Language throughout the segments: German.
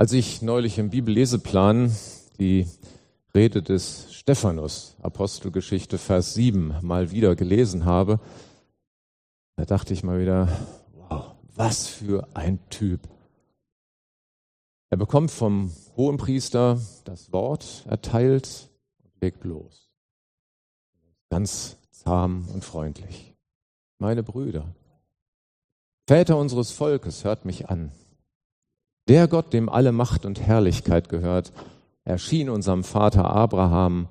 Als ich neulich im Bibelleseplan die Rede des Stephanus, Apostelgeschichte Vers 7, mal wieder gelesen habe, da dachte ich mal wieder, wow, was für ein Typ. Er bekommt vom Hohenpriester das Wort erteilt und legt los. Ganz zahm und freundlich. Meine Brüder, Väter unseres Volkes, hört mich an. Der Gott, dem alle Macht und Herrlichkeit gehört, erschien unserem Vater Abraham,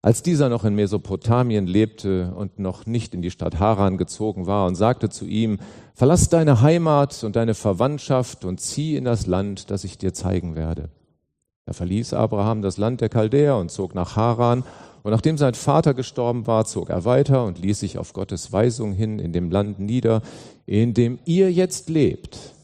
als dieser noch in Mesopotamien lebte und noch nicht in die Stadt Haran gezogen war, und sagte zu ihm, Verlass deine Heimat und deine Verwandtschaft und zieh in das Land, das ich dir zeigen werde. Da verließ Abraham das Land der Chaldäer und zog nach Haran, und nachdem sein Vater gestorben war, zog er weiter und ließ sich auf Gottes Weisung hin in dem Land nieder, in dem ihr jetzt lebt.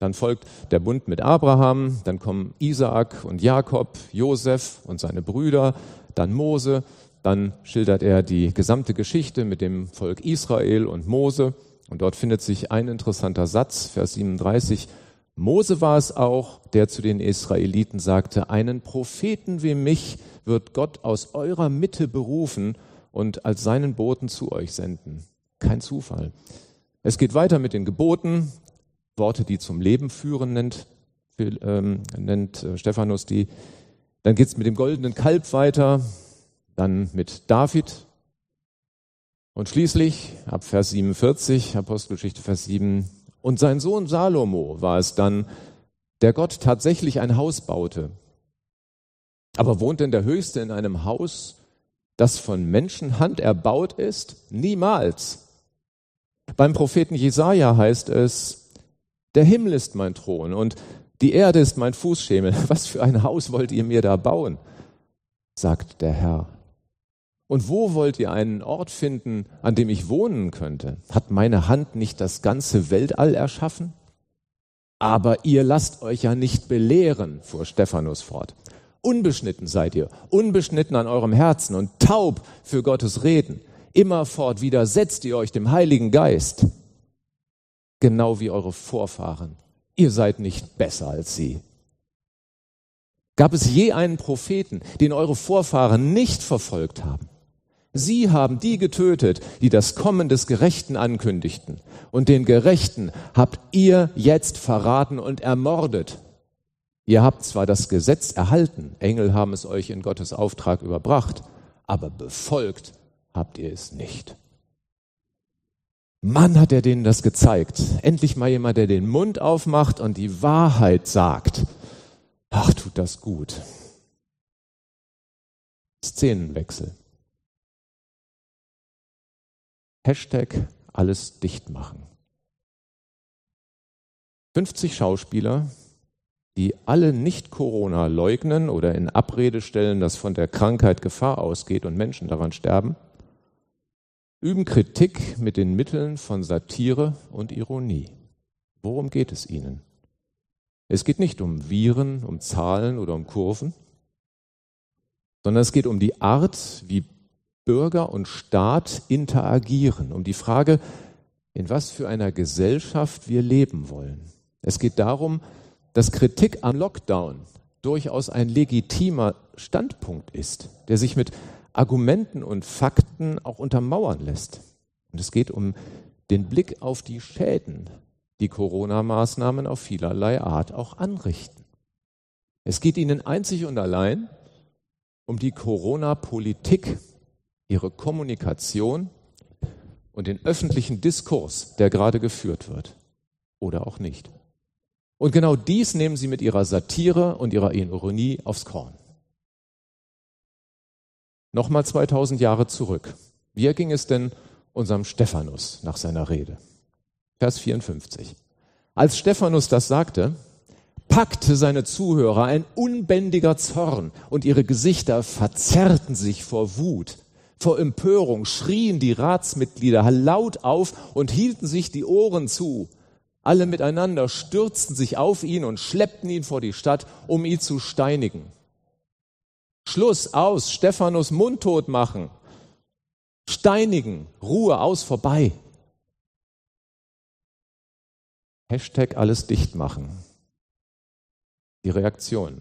Dann folgt der Bund mit Abraham, dann kommen Isaak und Jakob, Josef und seine Brüder, dann Mose, dann schildert er die gesamte Geschichte mit dem Volk Israel und Mose. Und dort findet sich ein interessanter Satz, Vers 37. Mose war es auch, der zu den Israeliten sagte, einen Propheten wie mich wird Gott aus eurer Mitte berufen und als seinen Boten zu euch senden. Kein Zufall. Es geht weiter mit den Geboten, Worte, die zum Leben führen, nennt, ähm, nennt äh, Stephanus die. Dann geht es mit dem goldenen Kalb weiter, dann mit David. Und schließlich, ab Vers 47, Apostelgeschichte Vers 7, und sein Sohn Salomo war es dann, der Gott tatsächlich ein Haus baute. Aber wohnt denn der Höchste in einem Haus, das von Menschenhand erbaut ist? Niemals. Beim Propheten Jesaja heißt es, der Himmel ist mein Thron und die Erde ist mein Fußschemel. Was für ein Haus wollt ihr mir da bauen? sagt der Herr. Und wo wollt ihr einen Ort finden, an dem ich wohnen könnte? Hat meine Hand nicht das ganze Weltall erschaffen? Aber ihr lasst euch ja nicht belehren, fuhr Stephanus fort. Unbeschnitten seid ihr, unbeschnitten an eurem Herzen und taub für Gottes Reden. Immerfort widersetzt ihr euch dem Heiligen Geist genau wie eure Vorfahren. Ihr seid nicht besser als sie. Gab es je einen Propheten, den eure Vorfahren nicht verfolgt haben? Sie haben die getötet, die das Kommen des Gerechten ankündigten. Und den Gerechten habt ihr jetzt verraten und ermordet. Ihr habt zwar das Gesetz erhalten, Engel haben es euch in Gottes Auftrag überbracht, aber befolgt habt ihr es nicht. Mann, hat er denen das gezeigt. Endlich mal jemand, der den Mund aufmacht und die Wahrheit sagt. Ach, tut das gut. Szenenwechsel. Hashtag alles dicht machen. 50 Schauspieler, die alle nicht Corona leugnen oder in Abrede stellen, dass von der Krankheit Gefahr ausgeht und Menschen daran sterben, üben Kritik mit den Mitteln von Satire und Ironie. Worum geht es ihnen? Es geht nicht um Viren, um Zahlen oder um Kurven, sondern es geht um die Art, wie Bürger und Staat interagieren, um die Frage, in was für einer Gesellschaft wir leben wollen. Es geht darum, dass Kritik am Lockdown durchaus ein legitimer Standpunkt ist, der sich mit Argumenten und Fakten auch untermauern lässt. Und es geht um den Blick auf die Schäden, die Corona-Maßnahmen auf vielerlei Art auch anrichten. Es geht ihnen einzig und allein um die Corona-Politik, ihre Kommunikation und den öffentlichen Diskurs, der gerade geführt wird. Oder auch nicht. Und genau dies nehmen sie mit ihrer Satire und ihrer Ironie aufs Korn. Nochmal 2000 Jahre zurück. Wie erging es denn unserem Stephanus nach seiner Rede? Vers 54. Als Stephanus das sagte, packte seine Zuhörer ein unbändiger Zorn und ihre Gesichter verzerrten sich vor Wut. Vor Empörung schrien die Ratsmitglieder laut auf und hielten sich die Ohren zu. Alle miteinander stürzten sich auf ihn und schleppten ihn vor die Stadt, um ihn zu steinigen. Schluss aus, Stephanus mundtot machen, steinigen, Ruhe aus, vorbei. Hashtag alles dicht machen. Die Reaktion.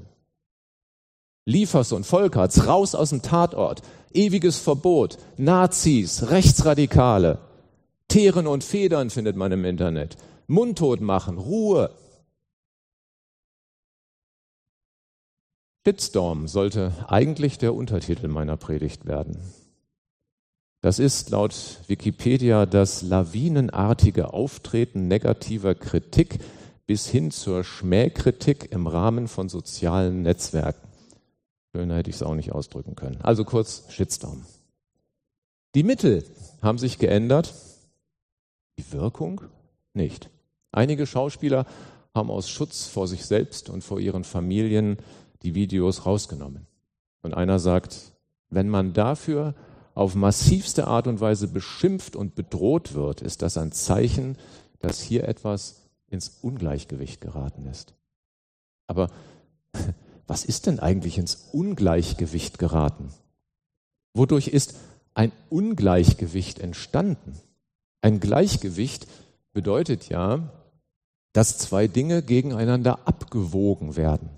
Liefers und Volkerts raus aus dem Tatort. Ewiges Verbot. Nazis, Rechtsradikale. Teeren und Federn findet man im Internet. Mundtot machen, Ruhe. Shitstorm sollte eigentlich der Untertitel meiner Predigt werden. Das ist laut Wikipedia das lawinenartige Auftreten negativer Kritik bis hin zur Schmähkritik im Rahmen von sozialen Netzwerken. Schöner hätte ich es auch nicht ausdrücken können. Also kurz Shitstorm. Die Mittel haben sich geändert, die Wirkung nicht. Einige Schauspieler haben aus Schutz vor sich selbst und vor ihren Familien die Videos rausgenommen. Und einer sagt, wenn man dafür auf massivste Art und Weise beschimpft und bedroht wird, ist das ein Zeichen, dass hier etwas ins Ungleichgewicht geraten ist. Aber was ist denn eigentlich ins Ungleichgewicht geraten? Wodurch ist ein Ungleichgewicht entstanden? Ein Gleichgewicht bedeutet ja, dass zwei Dinge gegeneinander abgewogen werden.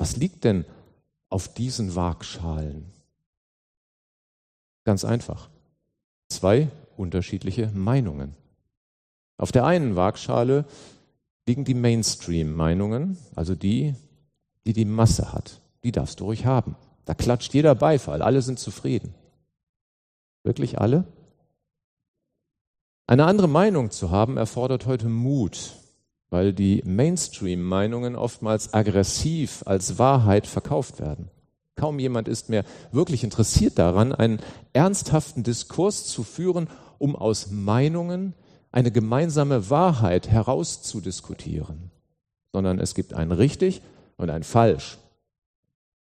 Was liegt denn auf diesen Waagschalen? Ganz einfach. Zwei unterschiedliche Meinungen. Auf der einen Waagschale liegen die Mainstream-Meinungen, also die, die die Masse hat. Die darfst du ruhig haben. Da klatscht jeder Beifall, alle sind zufrieden. Wirklich alle? Eine andere Meinung zu haben erfordert heute Mut weil die Mainstream-Meinungen oftmals aggressiv als Wahrheit verkauft werden. Kaum jemand ist mehr wirklich interessiert daran, einen ernsthaften Diskurs zu führen, um aus Meinungen eine gemeinsame Wahrheit herauszudiskutieren, sondern es gibt ein richtig und ein falsch.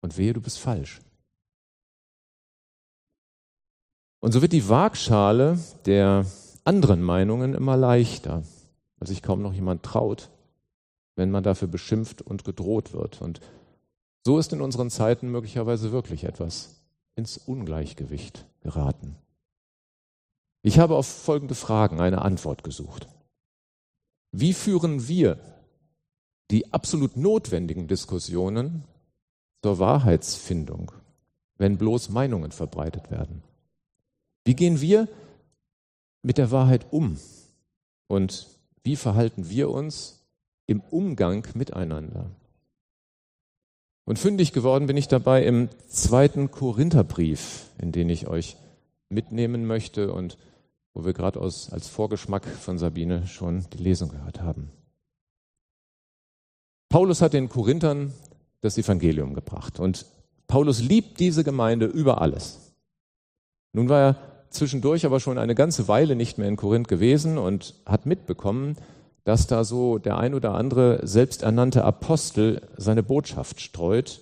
Und wehe, du bist falsch. Und so wird die Waagschale der anderen Meinungen immer leichter weil sich kaum noch jemand traut, wenn man dafür beschimpft und gedroht wird. Und so ist in unseren Zeiten möglicherweise wirklich etwas ins Ungleichgewicht geraten. Ich habe auf folgende Fragen eine Antwort gesucht. Wie führen wir die absolut notwendigen Diskussionen zur Wahrheitsfindung, wenn bloß Meinungen verbreitet werden? Wie gehen wir mit der Wahrheit um und wie verhalten wir uns im Umgang miteinander? Und fündig geworden bin ich dabei im zweiten Korintherbrief, in den ich euch mitnehmen möchte und wo wir gerade als Vorgeschmack von Sabine schon die Lesung gehört haben. Paulus hat den Korinthern das Evangelium gebracht und Paulus liebt diese Gemeinde über alles. Nun war er zwischendurch aber schon eine ganze Weile nicht mehr in Korinth gewesen und hat mitbekommen, dass da so der ein oder andere selbsternannte Apostel seine Botschaft streut,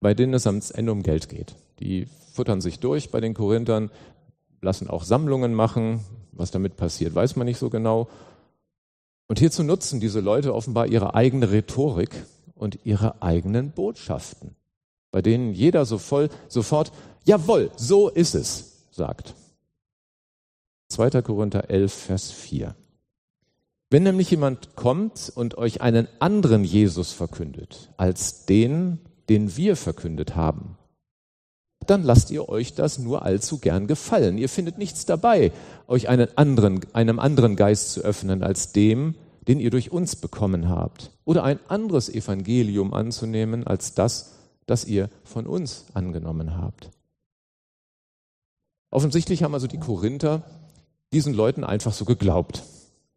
bei denen es am Ende um Geld geht. Die futtern sich durch bei den Korinthern, lassen auch Sammlungen machen. Was damit passiert, weiß man nicht so genau. Und hierzu nutzen diese Leute offenbar ihre eigene Rhetorik und ihre eigenen Botschaften, bei denen jeder so voll sofort, jawohl, so ist es, sagt. 2. Korinther 11, Vers 4. Wenn nämlich jemand kommt und euch einen anderen Jesus verkündet als den, den wir verkündet haben, dann lasst ihr euch das nur allzu gern gefallen. Ihr findet nichts dabei, euch einen anderen, einem anderen Geist zu öffnen als dem, den ihr durch uns bekommen habt, oder ein anderes Evangelium anzunehmen als das, das ihr von uns angenommen habt. Offensichtlich haben also die Korinther diesen Leuten einfach so geglaubt.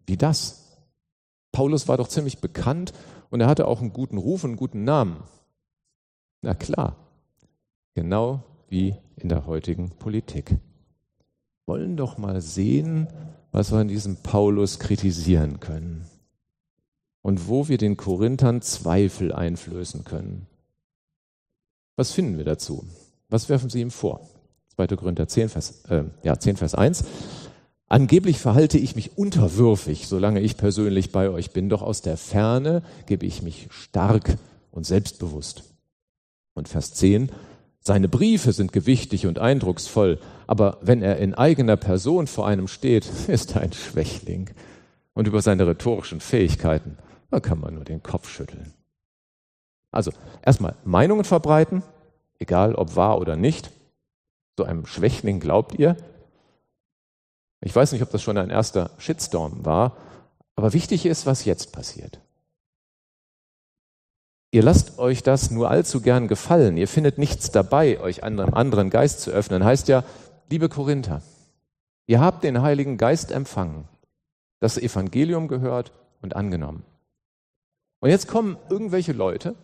Wie das? Paulus war doch ziemlich bekannt und er hatte auch einen guten Ruf und einen guten Namen. Na klar, genau wie in der heutigen Politik. Wollen doch mal sehen, was wir in diesem Paulus kritisieren können und wo wir den Korinthern Zweifel einflößen können. Was finden wir dazu? Was werfen sie ihm vor? 2. Korinther 10, Vers, äh, ja, 10, Vers 1. Angeblich verhalte ich mich unterwürfig, solange ich persönlich bei euch bin, doch aus der Ferne gebe ich mich stark und selbstbewusst. Und Vers 10, seine Briefe sind gewichtig und eindrucksvoll, aber wenn er in eigener Person vor einem steht, ist er ein Schwächling. Und über seine rhetorischen Fähigkeiten, da kann man nur den Kopf schütteln. Also erstmal Meinungen verbreiten, egal ob wahr oder nicht. So einem Schwächling glaubt ihr. Ich weiß nicht, ob das schon ein erster Shitstorm war, aber wichtig ist, was jetzt passiert. Ihr lasst euch das nur allzu gern gefallen. Ihr findet nichts dabei, euch einem anderen Geist zu öffnen. Heißt ja, liebe Korinther, ihr habt den Heiligen Geist empfangen, das Evangelium gehört und angenommen. Und jetzt kommen irgendwelche Leute,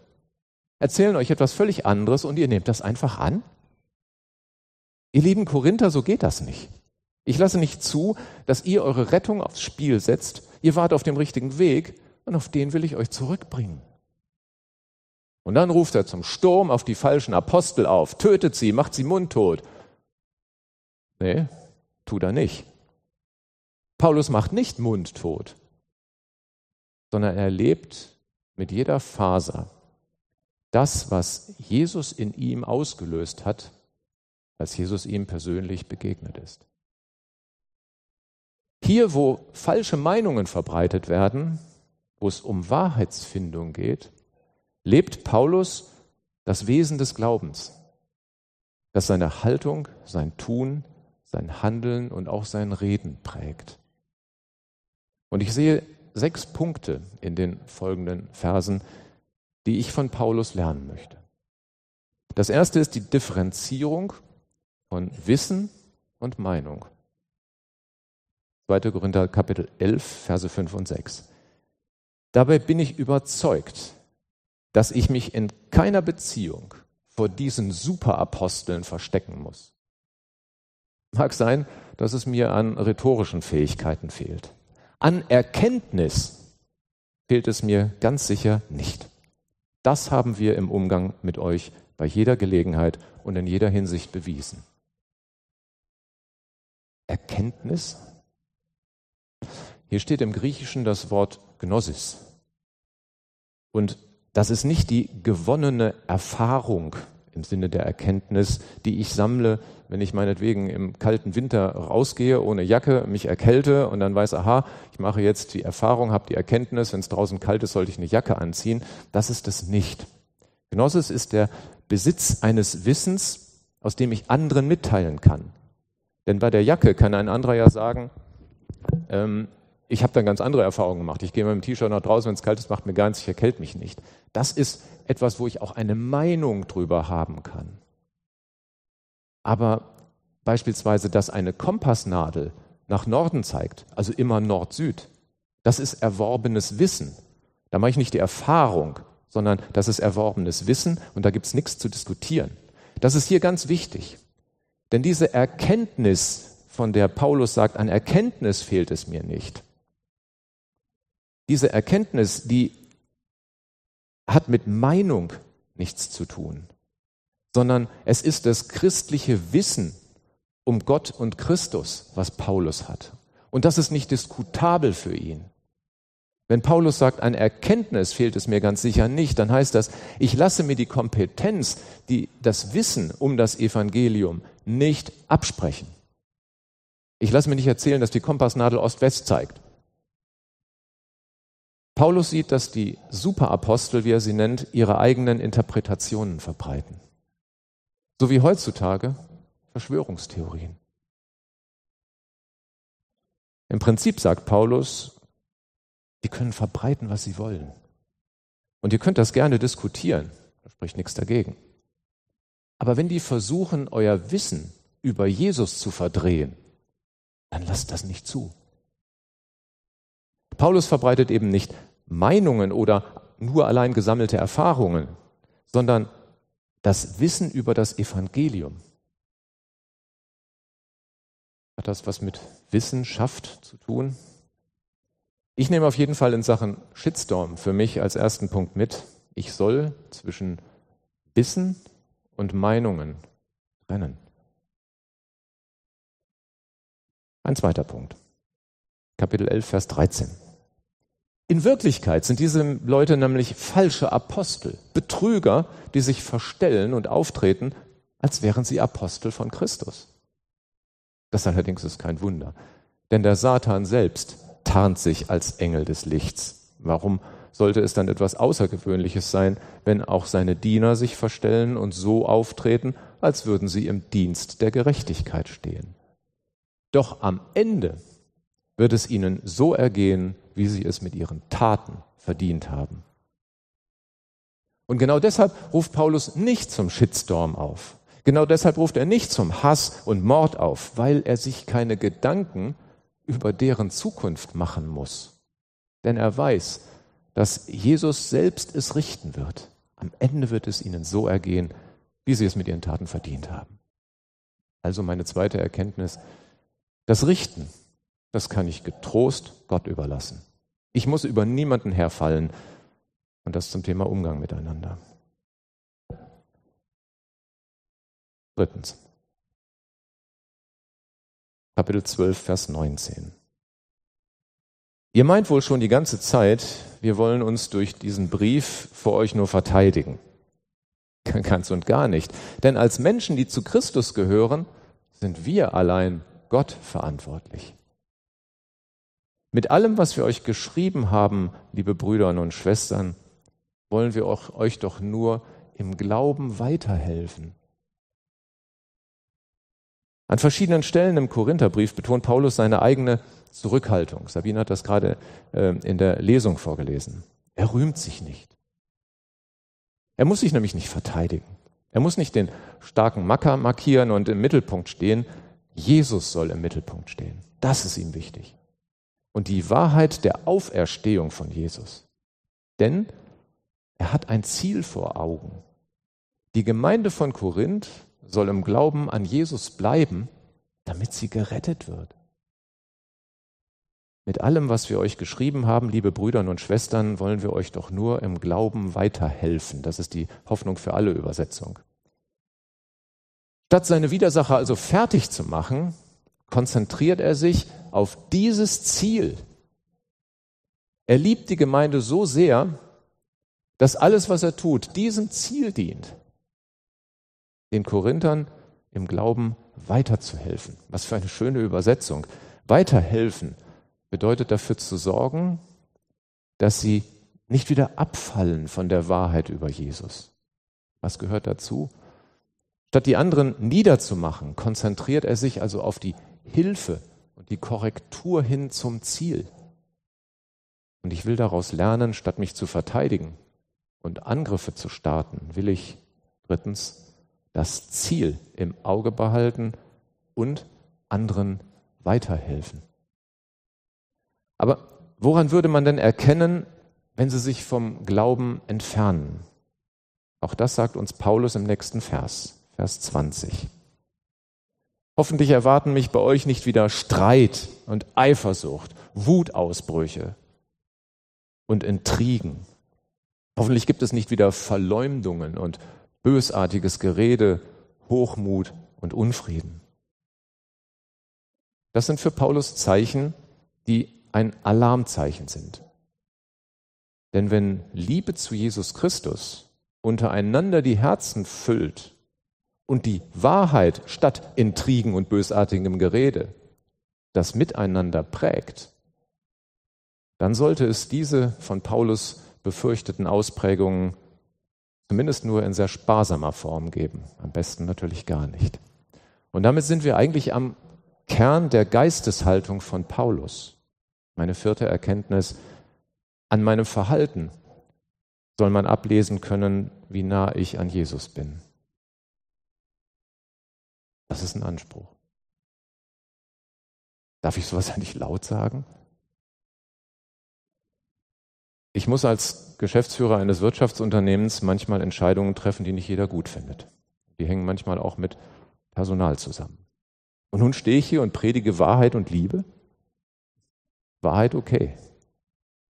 erzählen euch etwas völlig anderes und ihr nehmt das einfach an? Ihr lieben Korinther, so geht das nicht. Ich lasse nicht zu, dass ihr eure Rettung aufs Spiel setzt. Ihr wart auf dem richtigen Weg und auf den will ich euch zurückbringen. Und dann ruft er zum Sturm auf die falschen Apostel auf, tötet sie, macht sie mundtot. Nee, tut er nicht. Paulus macht nicht mundtot, sondern er lebt mit jeder Faser das, was Jesus in ihm ausgelöst hat, als Jesus ihm persönlich begegnet ist. Hier, wo falsche Meinungen verbreitet werden, wo es um Wahrheitsfindung geht, lebt Paulus das Wesen des Glaubens, das seine Haltung, sein Tun, sein Handeln und auch sein Reden prägt. Und ich sehe sechs Punkte in den folgenden Versen, die ich von Paulus lernen möchte. Das erste ist die Differenzierung von Wissen und Meinung. 2. Korinther Kapitel 11, Verse 5 und 6. Dabei bin ich überzeugt, dass ich mich in keiner Beziehung vor diesen Superaposteln verstecken muss. Mag sein, dass es mir an rhetorischen Fähigkeiten fehlt. An Erkenntnis fehlt es mir ganz sicher nicht. Das haben wir im Umgang mit euch bei jeder Gelegenheit und in jeder Hinsicht bewiesen. Erkenntnis? Hier steht im Griechischen das Wort Gnosis. Und das ist nicht die gewonnene Erfahrung im Sinne der Erkenntnis, die ich sammle, wenn ich meinetwegen im kalten Winter rausgehe ohne Jacke, mich erkälte und dann weiß, aha, ich mache jetzt die Erfahrung, habe die Erkenntnis, wenn es draußen kalt ist, sollte ich eine Jacke anziehen. Das ist es nicht. Gnosis ist der Besitz eines Wissens, aus dem ich anderen mitteilen kann. Denn bei der Jacke kann ein anderer ja sagen, ähm, ich habe dann ganz andere Erfahrungen gemacht. Ich gehe mit dem T-Shirt nach draußen, wenn es kalt ist, macht mir gar nichts, ich erkälte mich nicht. Das ist etwas, wo ich auch eine Meinung drüber haben kann. Aber beispielsweise, dass eine Kompassnadel nach Norden zeigt, also immer Nord-Süd, das ist erworbenes Wissen. Da mache ich nicht die Erfahrung, sondern das ist erworbenes Wissen und da gibt es nichts zu diskutieren. Das ist hier ganz wichtig. Denn diese Erkenntnis, von der Paulus sagt, an Erkenntnis fehlt es mir nicht, diese Erkenntnis, die hat mit Meinung nichts zu tun, sondern es ist das christliche Wissen um Gott und Christus, was Paulus hat. Und das ist nicht diskutabel für ihn. Wenn Paulus sagt, an Erkenntnis fehlt es mir ganz sicher nicht, dann heißt das, ich lasse mir die Kompetenz, die, das Wissen um das Evangelium nicht absprechen. Ich lasse mir nicht erzählen, dass die Kompassnadel Ost-West zeigt. Paulus sieht, dass die Superapostel, wie er sie nennt, ihre eigenen Interpretationen verbreiten. So wie heutzutage Verschwörungstheorien. Im Prinzip sagt Paulus, die können verbreiten, was sie wollen. Und ihr könnt das gerne diskutieren, da spricht nichts dagegen. Aber wenn die versuchen, euer Wissen über Jesus zu verdrehen, dann lasst das nicht zu. Paulus verbreitet eben nicht Meinungen oder nur allein gesammelte Erfahrungen, sondern das Wissen über das Evangelium. Hat das was mit Wissenschaft zu tun? Ich nehme auf jeden Fall in Sachen Shitstorm für mich als ersten Punkt mit. Ich soll zwischen Wissen und Meinungen trennen. Ein zweiter Punkt. Kapitel 11, Vers 13. In Wirklichkeit sind diese Leute nämlich falsche Apostel, Betrüger, die sich verstellen und auftreten, als wären sie Apostel von Christus. Das allerdings ist kein Wunder, denn der Satan selbst tarnt sich als Engel des Lichts. Warum sollte es dann etwas Außergewöhnliches sein, wenn auch seine Diener sich verstellen und so auftreten, als würden sie im Dienst der Gerechtigkeit stehen. Doch am Ende wird es ihnen so ergehen, wie sie es mit ihren Taten verdient haben. Und genau deshalb ruft Paulus nicht zum Shitstorm auf. Genau deshalb ruft er nicht zum Hass und Mord auf, weil er sich keine Gedanken über deren Zukunft machen muss. Denn er weiß, dass Jesus selbst es richten wird. Am Ende wird es ihnen so ergehen, wie sie es mit ihren Taten verdient haben. Also meine zweite Erkenntnis, das Richten, das kann ich getrost Gott überlassen. Ich muss über niemanden herfallen, und das zum Thema Umgang miteinander. Drittens. Kapitel 12, Vers 19. Ihr meint wohl schon die ganze Zeit, wir wollen uns durch diesen Brief vor euch nur verteidigen. Ganz und gar nicht. Denn als Menschen, die zu Christus gehören, sind wir allein Gott verantwortlich. Mit allem, was wir euch geschrieben haben, liebe Brüder und Schwestern, wollen wir euch doch nur im Glauben weiterhelfen. An verschiedenen Stellen im Korintherbrief betont Paulus seine eigene Zurückhaltung. Sabine hat das gerade äh, in der Lesung vorgelesen. Er rühmt sich nicht. Er muss sich nämlich nicht verteidigen. Er muss nicht den starken Macker markieren und im Mittelpunkt stehen. Jesus soll im Mittelpunkt stehen. Das ist ihm wichtig. Und die Wahrheit der Auferstehung von Jesus. Denn er hat ein Ziel vor Augen. Die Gemeinde von Korinth soll im Glauben an Jesus bleiben, damit sie gerettet wird. Mit allem, was wir euch geschrieben haben, liebe Brüder und Schwestern, wollen wir euch doch nur im Glauben weiterhelfen. Das ist die Hoffnung für alle Übersetzung. Statt seine Widersacher also fertig zu machen, konzentriert er sich auf dieses Ziel. Er liebt die Gemeinde so sehr, dass alles, was er tut, diesem Ziel dient, den Korinthern im Glauben weiterzuhelfen. Was für eine schöne Übersetzung. Weiterhelfen bedeutet dafür zu sorgen, dass sie nicht wieder abfallen von der Wahrheit über Jesus. Was gehört dazu? Statt die anderen niederzumachen, konzentriert er sich also auf die Hilfe und die Korrektur hin zum Ziel. Und ich will daraus lernen, statt mich zu verteidigen, und Angriffe zu starten, will ich drittens das Ziel im Auge behalten und anderen weiterhelfen. Aber woran würde man denn erkennen, wenn sie sich vom Glauben entfernen? Auch das sagt uns Paulus im nächsten Vers, Vers 20. Hoffentlich erwarten mich bei euch nicht wieder Streit und Eifersucht, Wutausbrüche und Intrigen Hoffentlich gibt es nicht wieder Verleumdungen und bösartiges Gerede, Hochmut und Unfrieden. Das sind für Paulus Zeichen, die ein Alarmzeichen sind. Denn wenn Liebe zu Jesus Christus untereinander die Herzen füllt und die Wahrheit statt Intrigen und bösartigem Gerede das Miteinander prägt, dann sollte es diese von Paulus befürchteten Ausprägungen zumindest nur in sehr sparsamer Form geben. Am besten natürlich gar nicht. Und damit sind wir eigentlich am Kern der Geisteshaltung von Paulus. Meine vierte Erkenntnis, an meinem Verhalten soll man ablesen können, wie nah ich an Jesus bin. Das ist ein Anspruch. Darf ich sowas eigentlich laut sagen? Ich muss als Geschäftsführer eines Wirtschaftsunternehmens manchmal Entscheidungen treffen, die nicht jeder gut findet. Die hängen manchmal auch mit Personal zusammen. Und nun stehe ich hier und predige Wahrheit und Liebe. Wahrheit okay.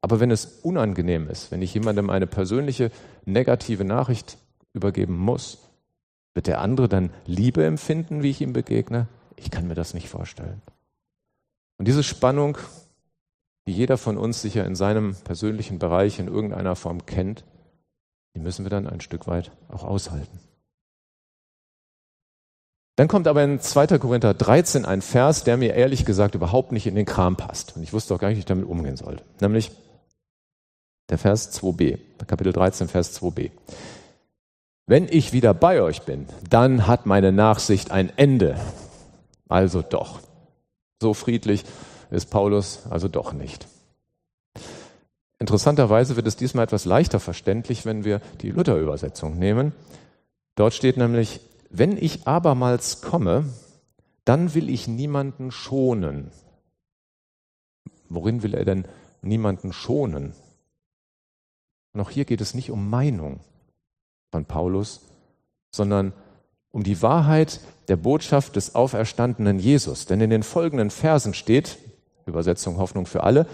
Aber wenn es unangenehm ist, wenn ich jemandem eine persönliche negative Nachricht übergeben muss, wird der andere dann Liebe empfinden, wie ich ihm begegne? Ich kann mir das nicht vorstellen. Und diese Spannung die jeder von uns sicher in seinem persönlichen Bereich in irgendeiner Form kennt, die müssen wir dann ein Stück weit auch aushalten. Dann kommt aber in 2. Korinther 13 ein Vers, der mir ehrlich gesagt überhaupt nicht in den Kram passt. Und ich wusste auch gar nicht, wie ich damit umgehen sollte. Nämlich Der Vers 2b, Kapitel 13, Vers 2b. Wenn ich wieder bei euch bin, dann hat meine Nachsicht ein Ende. Also doch. So friedlich ist Paulus also doch nicht. Interessanterweise wird es diesmal etwas leichter verständlich, wenn wir die Luther-Übersetzung nehmen. Dort steht nämlich, wenn ich abermals komme, dann will ich niemanden schonen. Worin will er denn niemanden schonen? Und auch hier geht es nicht um Meinung von Paulus, sondern um die Wahrheit der Botschaft des auferstandenen Jesus. Denn in den folgenden Versen steht, Übersetzung Hoffnung für alle,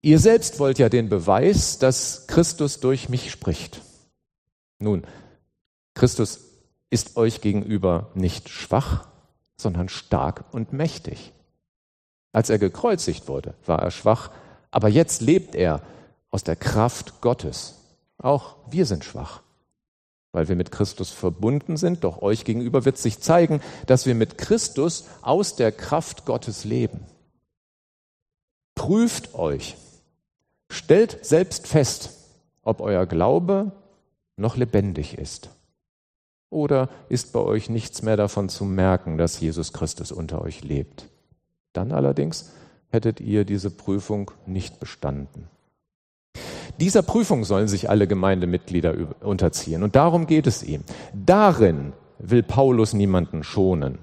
ihr selbst wollt ja den Beweis, dass Christus durch mich spricht. Nun, Christus ist euch gegenüber nicht schwach, sondern stark und mächtig. Als er gekreuzigt wurde, war er schwach, aber jetzt lebt er aus der Kraft Gottes. Auch wir sind schwach, weil wir mit Christus verbunden sind, doch euch gegenüber wird sich zeigen, dass wir mit Christus aus der Kraft Gottes leben. Prüft euch, stellt selbst fest, ob euer Glaube noch lebendig ist. Oder ist bei euch nichts mehr davon zu merken, dass Jesus Christus unter euch lebt? Dann allerdings hättet ihr diese Prüfung nicht bestanden. Dieser Prüfung sollen sich alle Gemeindemitglieder unterziehen. Und darum geht es ihm. Darin will Paulus niemanden schonen.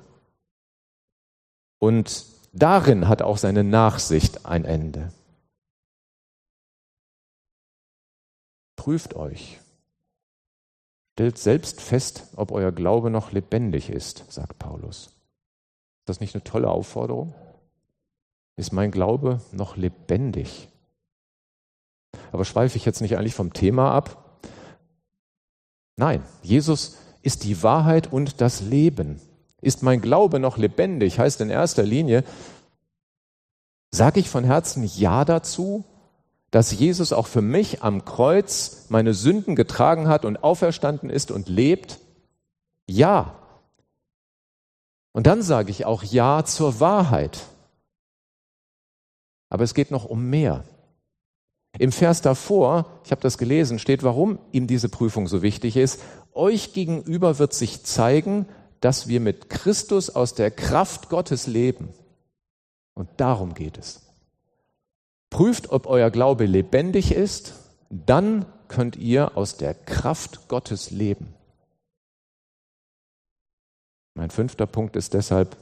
Und darin hat auch seine Nachsicht ein Ende. Prüft euch. Stellt selbst fest, ob euer Glaube noch lebendig ist, sagt Paulus. Ist das nicht eine tolle Aufforderung? Ist mein Glaube noch lebendig? Aber schweife ich jetzt nicht eigentlich vom Thema ab? Nein, Jesus ist die Wahrheit und das Leben. Ist mein Glaube noch lebendig? Heißt in erster Linie, sage ich von Herzen Ja dazu, dass Jesus auch für mich am Kreuz meine Sünden getragen hat und auferstanden ist und lebt? Ja. Und dann sage ich auch Ja zur Wahrheit. Aber es geht noch um mehr. Im Vers davor, ich habe das gelesen, steht, warum ihm diese Prüfung so wichtig ist. Euch gegenüber wird sich zeigen, dass wir mit Christus aus der Kraft Gottes leben. Und darum geht es. Prüft, ob euer Glaube lebendig ist, dann könnt ihr aus der Kraft Gottes leben. Mein fünfter Punkt ist deshalb,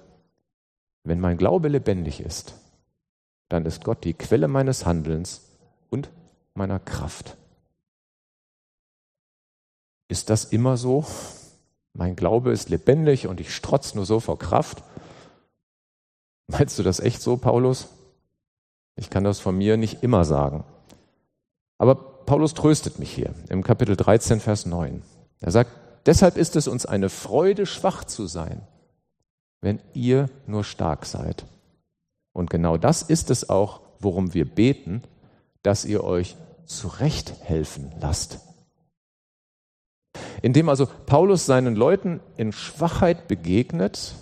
wenn mein Glaube lebendig ist, dann ist Gott die Quelle meines Handelns und meiner Kraft. Ist das immer so? Mein Glaube ist lebendig und ich strotz nur so vor Kraft? Meinst du das echt so, Paulus? Ich kann das von mir nicht immer sagen. Aber Paulus tröstet mich hier im Kapitel 13, Vers 9. Er sagt, deshalb ist es uns eine Freude, schwach zu sein, wenn ihr nur stark seid. Und genau das ist es auch, worum wir beten dass ihr euch zurechthelfen lasst. Indem also Paulus seinen Leuten in Schwachheit begegnet,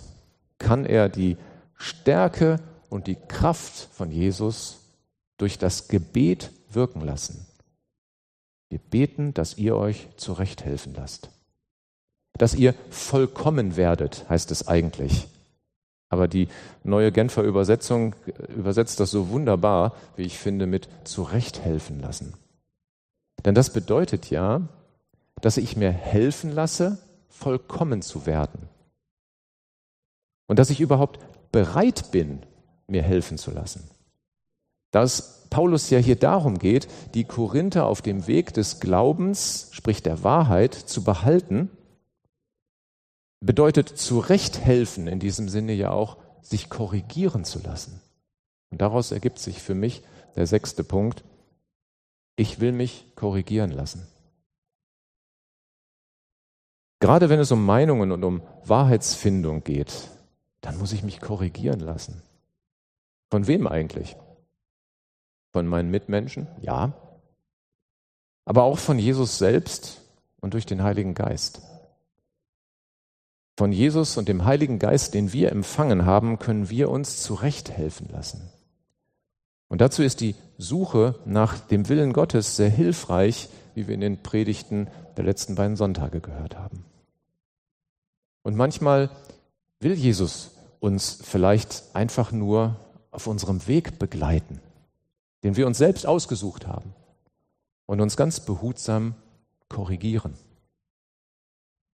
kann er die Stärke und die Kraft von Jesus durch das Gebet wirken lassen. Wir beten, dass ihr euch zurechthelfen lasst. Dass ihr vollkommen werdet, heißt es eigentlich. Aber die neue Genfer Übersetzung übersetzt das so wunderbar, wie ich finde, mit zurechthelfen lassen. Denn das bedeutet ja, dass ich mir helfen lasse, vollkommen zu werden. Und dass ich überhaupt bereit bin, mir helfen zu lassen. Da es Paulus ja hier darum geht, die Korinther auf dem Weg des Glaubens, sprich der Wahrheit, zu behalten, bedeutet zurechthelfen in diesem Sinne ja auch, sich korrigieren zu lassen. Und daraus ergibt sich für mich der sechste Punkt, ich will mich korrigieren lassen. Gerade wenn es um Meinungen und um Wahrheitsfindung geht, dann muss ich mich korrigieren lassen. Von wem eigentlich? Von meinen Mitmenschen? Ja. Aber auch von Jesus selbst und durch den Heiligen Geist. Von Jesus und dem Heiligen Geist, den wir empfangen haben, können wir uns zurechthelfen lassen. Und dazu ist die Suche nach dem Willen Gottes sehr hilfreich, wie wir in den Predigten der letzten beiden Sonntage gehört haben. Und manchmal will Jesus uns vielleicht einfach nur auf unserem Weg begleiten, den wir uns selbst ausgesucht haben und uns ganz behutsam korrigieren.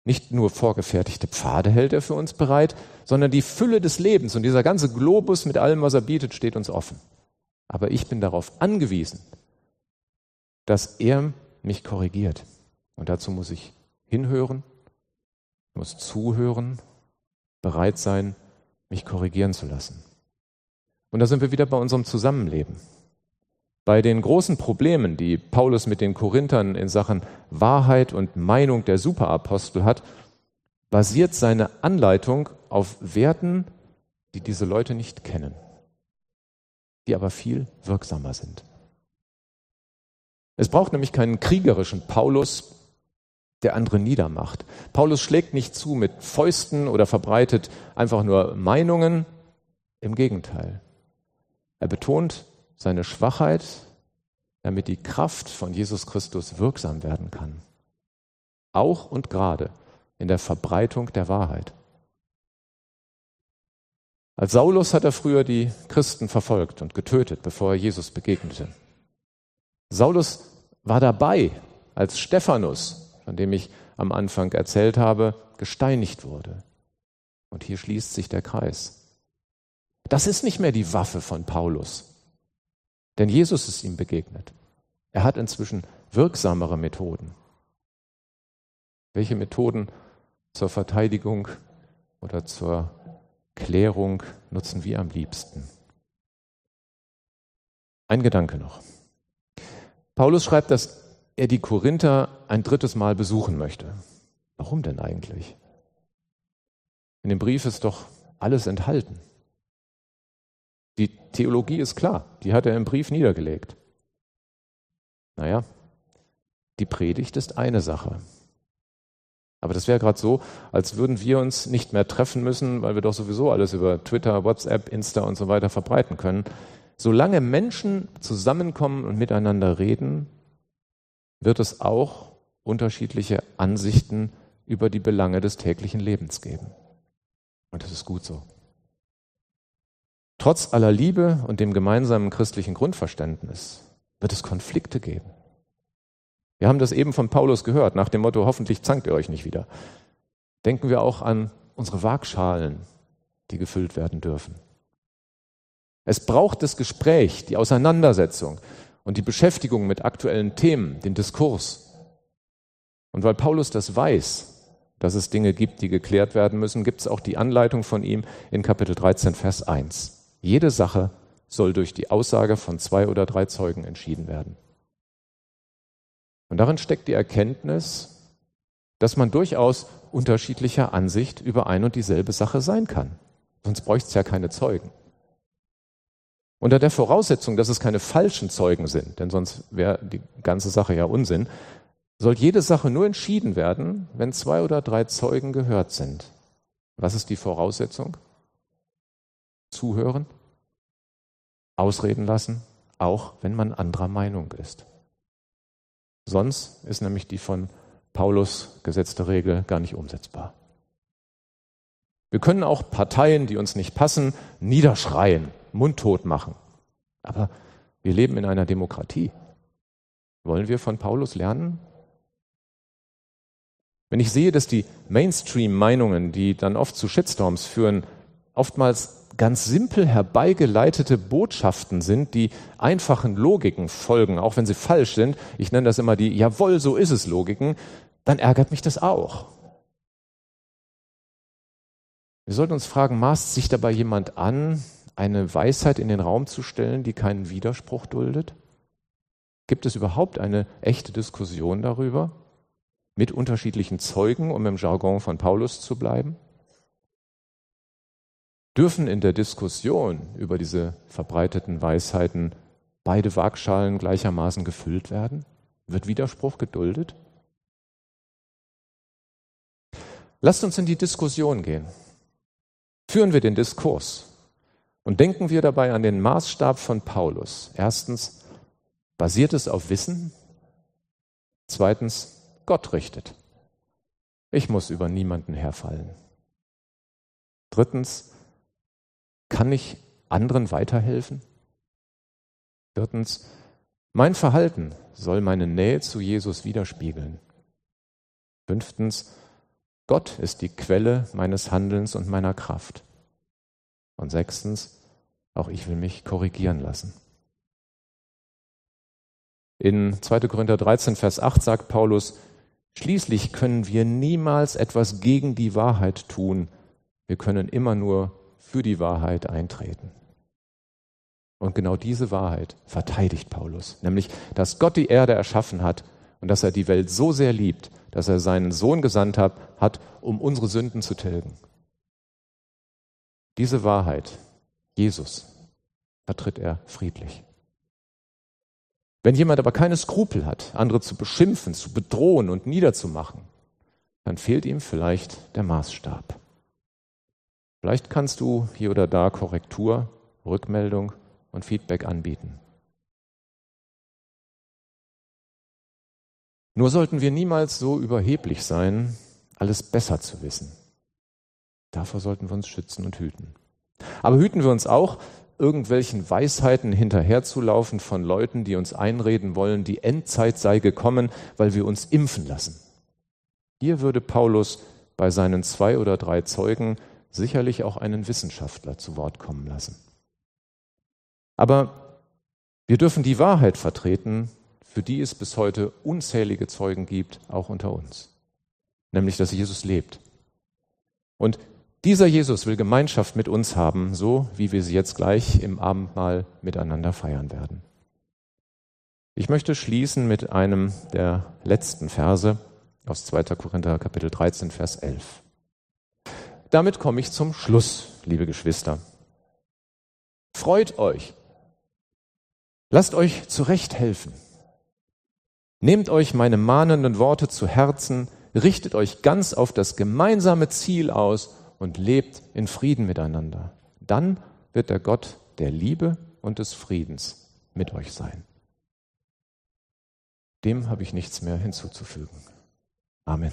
Nicht nur vorgefertigte Pfade hält er für uns bereit, sondern die Fülle des Lebens und dieser ganze Globus mit allem, was er bietet, steht uns offen. Aber ich bin darauf angewiesen, dass er mich korrigiert. Und dazu muss ich hinhören, muss zuhören, bereit sein, mich korrigieren zu lassen. Und da sind wir wieder bei unserem Zusammenleben. Bei den großen Problemen, die Paulus mit den Korinthern in Sachen Wahrheit und Meinung der Superapostel hat, basiert seine Anleitung auf Werten, die diese Leute nicht kennen, die aber viel wirksamer sind. Es braucht nämlich keinen kriegerischen Paulus, der andere niedermacht. Paulus schlägt nicht zu mit Fäusten oder verbreitet einfach nur Meinungen. Im Gegenteil. Er betont seine Schwachheit, damit die Kraft von Jesus Christus wirksam werden kann. Auch und gerade in der Verbreitung der Wahrheit. Als Saulus hat er früher die Christen verfolgt und getötet, bevor er Jesus begegnete. Saulus war dabei, als Stephanus, von dem ich am Anfang erzählt habe, gesteinigt wurde. Und hier schließt sich der Kreis. Das ist nicht mehr die Waffe von Paulus, denn Jesus ist ihm begegnet. Er hat inzwischen wirksamere Methoden. Welche Methoden zur Verteidigung oder zur Klärung nutzen wir am liebsten? Ein Gedanke noch. Paulus schreibt, dass er die Korinther ein drittes Mal besuchen möchte. Warum denn eigentlich? In dem Brief ist doch alles enthalten. Die Theologie ist klar, die hat er im Brief niedergelegt. Naja, die Predigt ist eine Sache. Aber das wäre gerade so, als würden wir uns nicht mehr treffen müssen, weil wir doch sowieso alles über Twitter, WhatsApp, Insta und so weiter verbreiten können. Solange Menschen zusammenkommen und miteinander reden, wird es auch unterschiedliche Ansichten über die Belange des täglichen Lebens geben. Und das ist gut so. Trotz aller Liebe und dem gemeinsamen christlichen Grundverständnis wird es Konflikte geben. Wir haben das eben von Paulus gehört, nach dem Motto, hoffentlich zankt ihr euch nicht wieder. Denken wir auch an unsere Waagschalen, die gefüllt werden dürfen. Es braucht das Gespräch, die Auseinandersetzung und die Beschäftigung mit aktuellen Themen, den Diskurs. Und weil Paulus das weiß, dass es Dinge gibt, die geklärt werden müssen, gibt es auch die Anleitung von ihm in Kapitel 13, Vers 1. Jede Sache soll durch die Aussage von zwei oder drei Zeugen entschieden werden. Und darin steckt die Erkenntnis, dass man durchaus unterschiedlicher Ansicht über ein und dieselbe Sache sein kann. Sonst bräuchte es ja keine Zeugen. Unter der Voraussetzung, dass es keine falschen Zeugen sind, denn sonst wäre die ganze Sache ja Unsinn, soll jede Sache nur entschieden werden, wenn zwei oder drei Zeugen gehört sind. Was ist die Voraussetzung? Zuhören, ausreden lassen, auch wenn man anderer Meinung ist. Sonst ist nämlich die von Paulus gesetzte Regel gar nicht umsetzbar. Wir können auch Parteien, die uns nicht passen, niederschreien mundtot machen. Aber wir leben in einer Demokratie. Wollen wir von Paulus lernen? Wenn ich sehe, dass die Mainstream-Meinungen, die dann oft zu Shitstorms führen, oftmals ganz simpel herbeigeleitete Botschaften sind, die einfachen Logiken folgen, auch wenn sie falsch sind, ich nenne das immer die Jawohl, so ist es Logiken, dann ärgert mich das auch. Wir sollten uns fragen, maßt sich dabei jemand an, eine Weisheit in den Raum zu stellen, die keinen Widerspruch duldet? Gibt es überhaupt eine echte Diskussion darüber? Mit unterschiedlichen Zeugen, um im Jargon von Paulus zu bleiben? Dürfen in der Diskussion über diese verbreiteten Weisheiten beide Waagschalen gleichermaßen gefüllt werden? Wird Widerspruch geduldet? Lasst uns in die Diskussion gehen. Führen wir den Diskurs. Und denken wir dabei an den Maßstab von Paulus. Erstens, basiert es auf Wissen? Zweitens, Gott richtet. Ich muss über niemanden herfallen. Drittens, kann ich anderen weiterhelfen? Viertens, mein Verhalten soll meine Nähe zu Jesus widerspiegeln. Fünftens, Gott ist die Quelle meines Handelns und meiner Kraft. Und sechstens, auch ich will mich korrigieren lassen. In 2. Korinther 13, Vers 8 sagt Paulus, Schließlich können wir niemals etwas gegen die Wahrheit tun. Wir können immer nur für die Wahrheit eintreten. Und genau diese Wahrheit verteidigt Paulus, nämlich, dass Gott die Erde erschaffen hat und dass er die Welt so sehr liebt, dass er seinen Sohn gesandt hat, hat um unsere Sünden zu tilgen. Diese Wahrheit, Jesus, vertritt er friedlich. Wenn jemand aber keine Skrupel hat, andere zu beschimpfen, zu bedrohen und niederzumachen, dann fehlt ihm vielleicht der Maßstab. Vielleicht kannst du hier oder da Korrektur, Rückmeldung und Feedback anbieten. Nur sollten wir niemals so überheblich sein, alles besser zu wissen. Davor sollten wir uns schützen und hüten. Aber hüten wir uns auch, irgendwelchen Weisheiten hinterherzulaufen von Leuten, die uns einreden wollen, die Endzeit sei gekommen, weil wir uns impfen lassen. Hier würde Paulus bei seinen zwei oder drei Zeugen sicherlich auch einen Wissenschaftler zu Wort kommen lassen. Aber wir dürfen die Wahrheit vertreten, für die es bis heute unzählige Zeugen gibt, auch unter uns. Nämlich, dass Jesus lebt. Und dieser Jesus will Gemeinschaft mit uns haben, so wie wir sie jetzt gleich im Abendmahl miteinander feiern werden. Ich möchte schließen mit einem der letzten Verse aus 2. Korinther Kapitel 13, Vers 11. Damit komme ich zum Schluss, liebe Geschwister. Freut euch Lasst euch zurechthelfen. Nehmt euch meine mahnenden Worte zu Herzen, richtet euch ganz auf das gemeinsame Ziel aus und lebt in Frieden miteinander. Dann wird der Gott der Liebe und des Friedens mit euch sein. Dem habe ich nichts mehr hinzuzufügen. Amen.